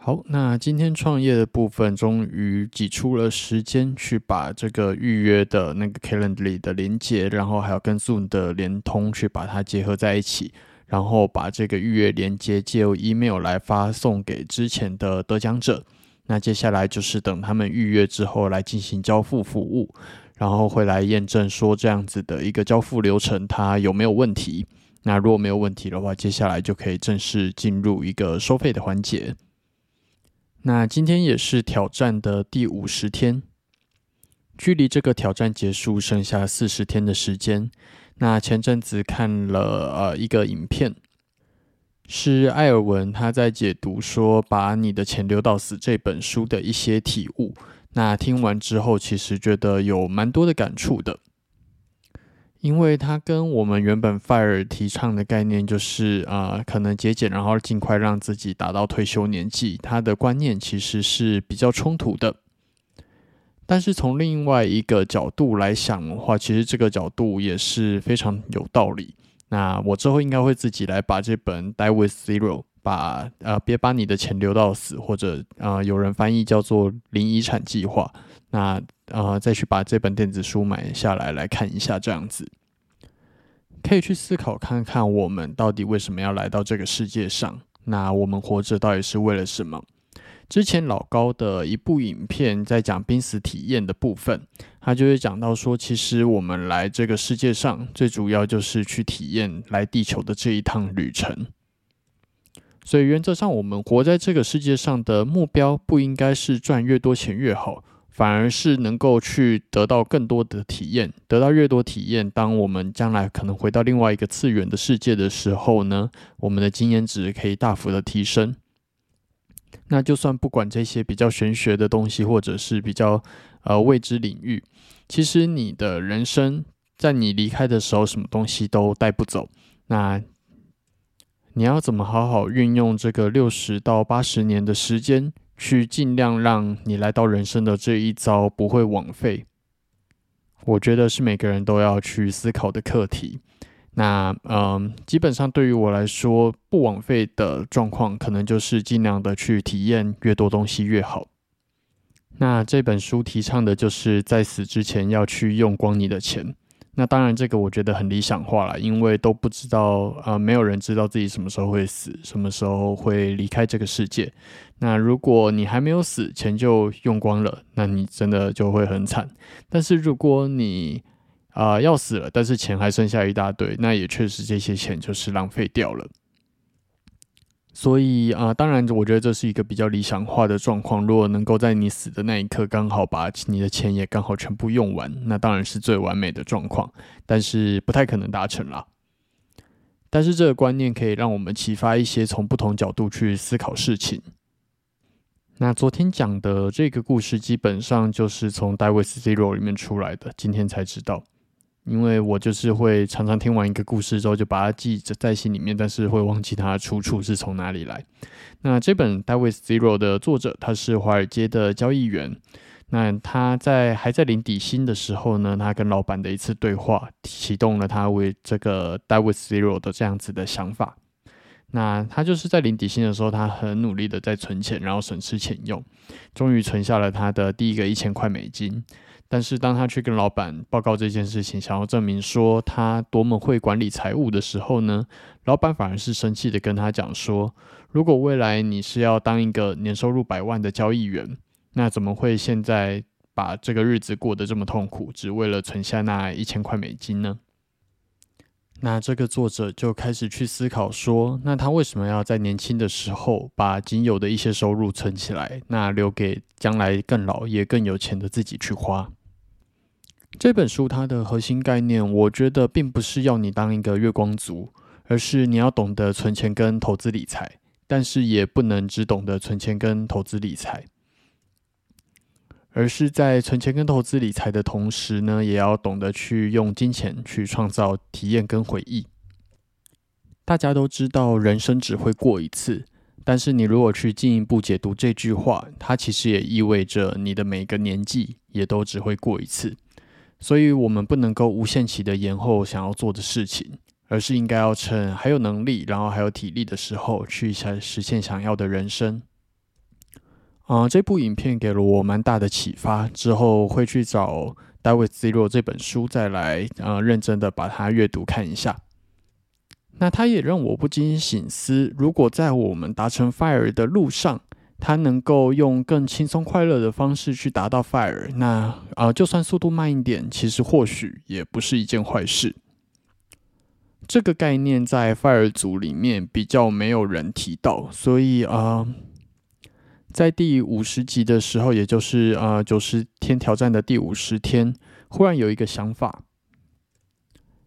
好，那今天创业的部分终于挤出了时间去把这个预约的那个 Calendly 的连接，然后还有跟 Zoom 的联通去把它结合在一起，然后把这个预约连接借由 email 来发送给之前的得奖者。那接下来就是等他们预约之后来进行交付服务，然后会来验证说这样子的一个交付流程它有没有问题。那如果没有问题的话，接下来就可以正式进入一个收费的环节。那今天也是挑战的第五十天，距离这个挑战结束剩下四十天的时间。那前阵子看了呃一个影片，是艾尔文他在解读说《把你的钱留到死》这本书的一些体悟。那听完之后，其实觉得有蛮多的感触的。因为它跟我们原本 FIRE 提倡的概念，就是啊，可能节俭，然后尽快让自己达到退休年纪，它的观念其实是比较冲突的。但是从另外一个角度来想的话，其实这个角度也是非常有道理。那我之后应该会自己来把这本《Die with Zero》，把呃别把你的钱留到死，或者啊有人翻译叫做“零遗产计划”。那呃，再去把这本电子书买下来来看一下，这样子可以去思考看看，我们到底为什么要来到这个世界上？那我们活着到底是为了什么？之前老高的一部影片在讲濒死体验的部分，他就会讲到说，其实我们来这个世界上最主要就是去体验来地球的这一趟旅程。所以原则上，我们活在这个世界上的目标不应该是赚越多钱越好。反而是能够去得到更多的体验，得到越多体验，当我们将来可能回到另外一个次元的世界的时候呢，我们的经验值可以大幅的提升。那就算不管这些比较玄学的东西，或者是比较呃未知领域，其实你的人生在你离开的时候，什么东西都带不走。那你要怎么好好运用这个六十到八十年的时间？去尽量让你来到人生的这一遭不会枉费，我觉得是每个人都要去思考的课题。那嗯，基本上对于我来说，不枉费的状况，可能就是尽量的去体验越多东西越好。那这本书提倡的就是在死之前要去用光你的钱。那当然，这个我觉得很理想化了，因为都不知道，呃，没有人知道自己什么时候会死，什么时候会离开这个世界。那如果你还没有死，钱就用光了，那你真的就会很惨。但是如果你啊要死了，但是钱还剩下一大堆，那也确实这些钱就是浪费掉了。所以啊，当然，我觉得这是一个比较理想化的状况。如果能够在你死的那一刻，刚好把你的钱也刚好全部用完，那当然是最完美的状况。但是不太可能达成啦。但是这个观念可以让我们启发一些从不同角度去思考事情。那昨天讲的这个故事，基本上就是从《Die with Zero》里面出来的。今天才知道。因为我就是会常常听完一个故事之后，就把它记着在心里面，但是会忘记它的出处是从哪里来。那这本《David Zero》的作者，他是华尔街的交易员。那他在还在领底薪的时候呢，他跟老板的一次对话，启动了他为这个《David Zero》的这样子的想法。那他就是在领底薪的时候，他很努力的在存钱，然后省吃俭用，终于存下了他的第一个一千块美金。但是当他去跟老板报告这件事情，想要证明说他多么会管理财务的时候呢，老板反而是生气的跟他讲说：如果未来你是要当一个年收入百万的交易员，那怎么会现在把这个日子过得这么痛苦，只为了存下那一千块美金呢？那这个作者就开始去思考说，那他为什么要在年轻的时候把仅有的一些收入存起来，那留给将来更老也更有钱的自己去花？这本书它的核心概念，我觉得并不是要你当一个月光族，而是你要懂得存钱跟投资理财，但是也不能只懂得存钱跟投资理财，而是在存钱跟投资理财的同时呢，也要懂得去用金钱去创造体验跟回忆。大家都知道人生只会过一次，但是你如果去进一步解读这句话，它其实也意味着你的每个年纪也都只会过一次。所以，我们不能够无限期的延后想要做的事情，而是应该要趁还有能力，然后还有体力的时候，去想实现想要的人生。啊，这部影片给了我蛮大的启发，之后会去找《Die with Zero》这本书再来，呃，认真的把它阅读看一下。那它也让我不禁醒思：如果在我们达成 Fire 的路上，他能够用更轻松快乐的方式去达到 fire，那啊，就算速度慢一点，其实或许也不是一件坏事。这个概念在 fire 组里面比较没有人提到，所以啊，在第五十集的时候，也就是啊九十天挑战的第五十天，忽然有一个想法，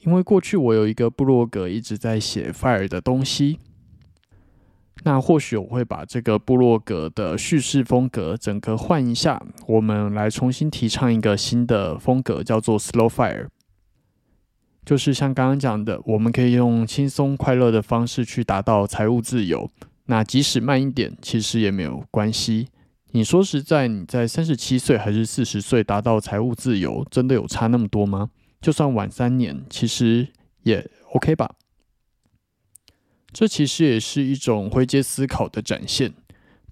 因为过去我有一个部落格一直在写 fire 的东西。那或许我会把这个部落格的叙事风格整个换一下，我们来重新提倡一个新的风格，叫做 Slow Fire。就是像刚刚讲的，我们可以用轻松快乐的方式去达到财务自由。那即使慢一点，其实也没有关系。你说实在，你在三十七岁还是四十岁达到财务自由，真的有差那么多吗？就算晚三年，其实也 OK 吧。这其实也是一种灰阶思考的展现，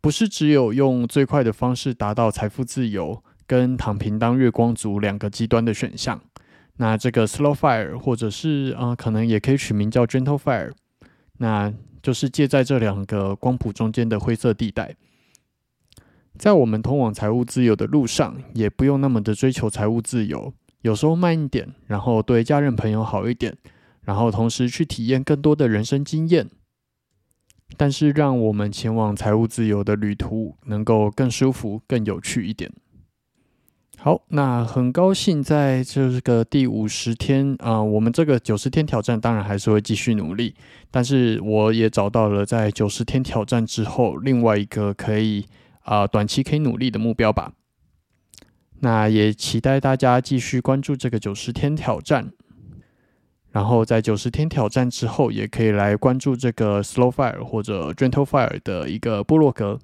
不是只有用最快的方式达到财富自由，跟躺平当月光族两个极端的选项。那这个 slow fire，或者是啊，可能也可以取名叫 gentle fire，那就是介在这两个光谱中间的灰色地带。在我们通往财务自由的路上，也不用那么的追求财务自由，有时候慢一点，然后对家人朋友好一点。然后同时去体验更多的人生经验，但是让我们前往财务自由的旅途能够更舒服、更有趣一点。好，那很高兴在这个第五十天啊，我们这个九十天挑战当然还是会继续努力，但是我也找到了在九十天挑战之后另外一个可以啊短期可以努力的目标吧。那也期待大家继续关注这个九十天挑战。然后在九十天挑战之后，也可以来关注这个 Slow Fire 或者 Gentle Fire 的一个部落格。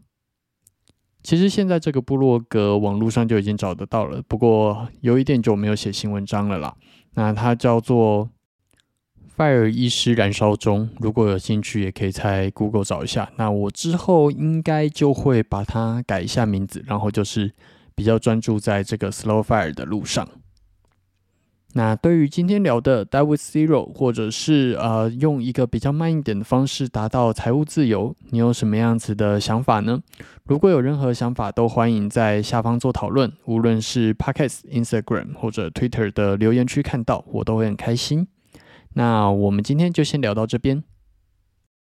其实现在这个部落格网络上就已经找得到了，不过有一点久没有写新文章了啦。那它叫做 Fire 医师燃烧中，如果有兴趣，也可以在 Google 找一下。那我之后应该就会把它改一下名字，然后就是比较专注在这个 Slow Fire 的路上。那对于今天聊的 Die with Zero，或者是呃用一个比较慢一点的方式达到财务自由，你有什么样子的想法呢？如果有任何想法，都欢迎在下方做讨论，无论是 Podcast、Instagram 或者 Twitter 的留言区看到，我都会很开心。那我们今天就先聊到这边。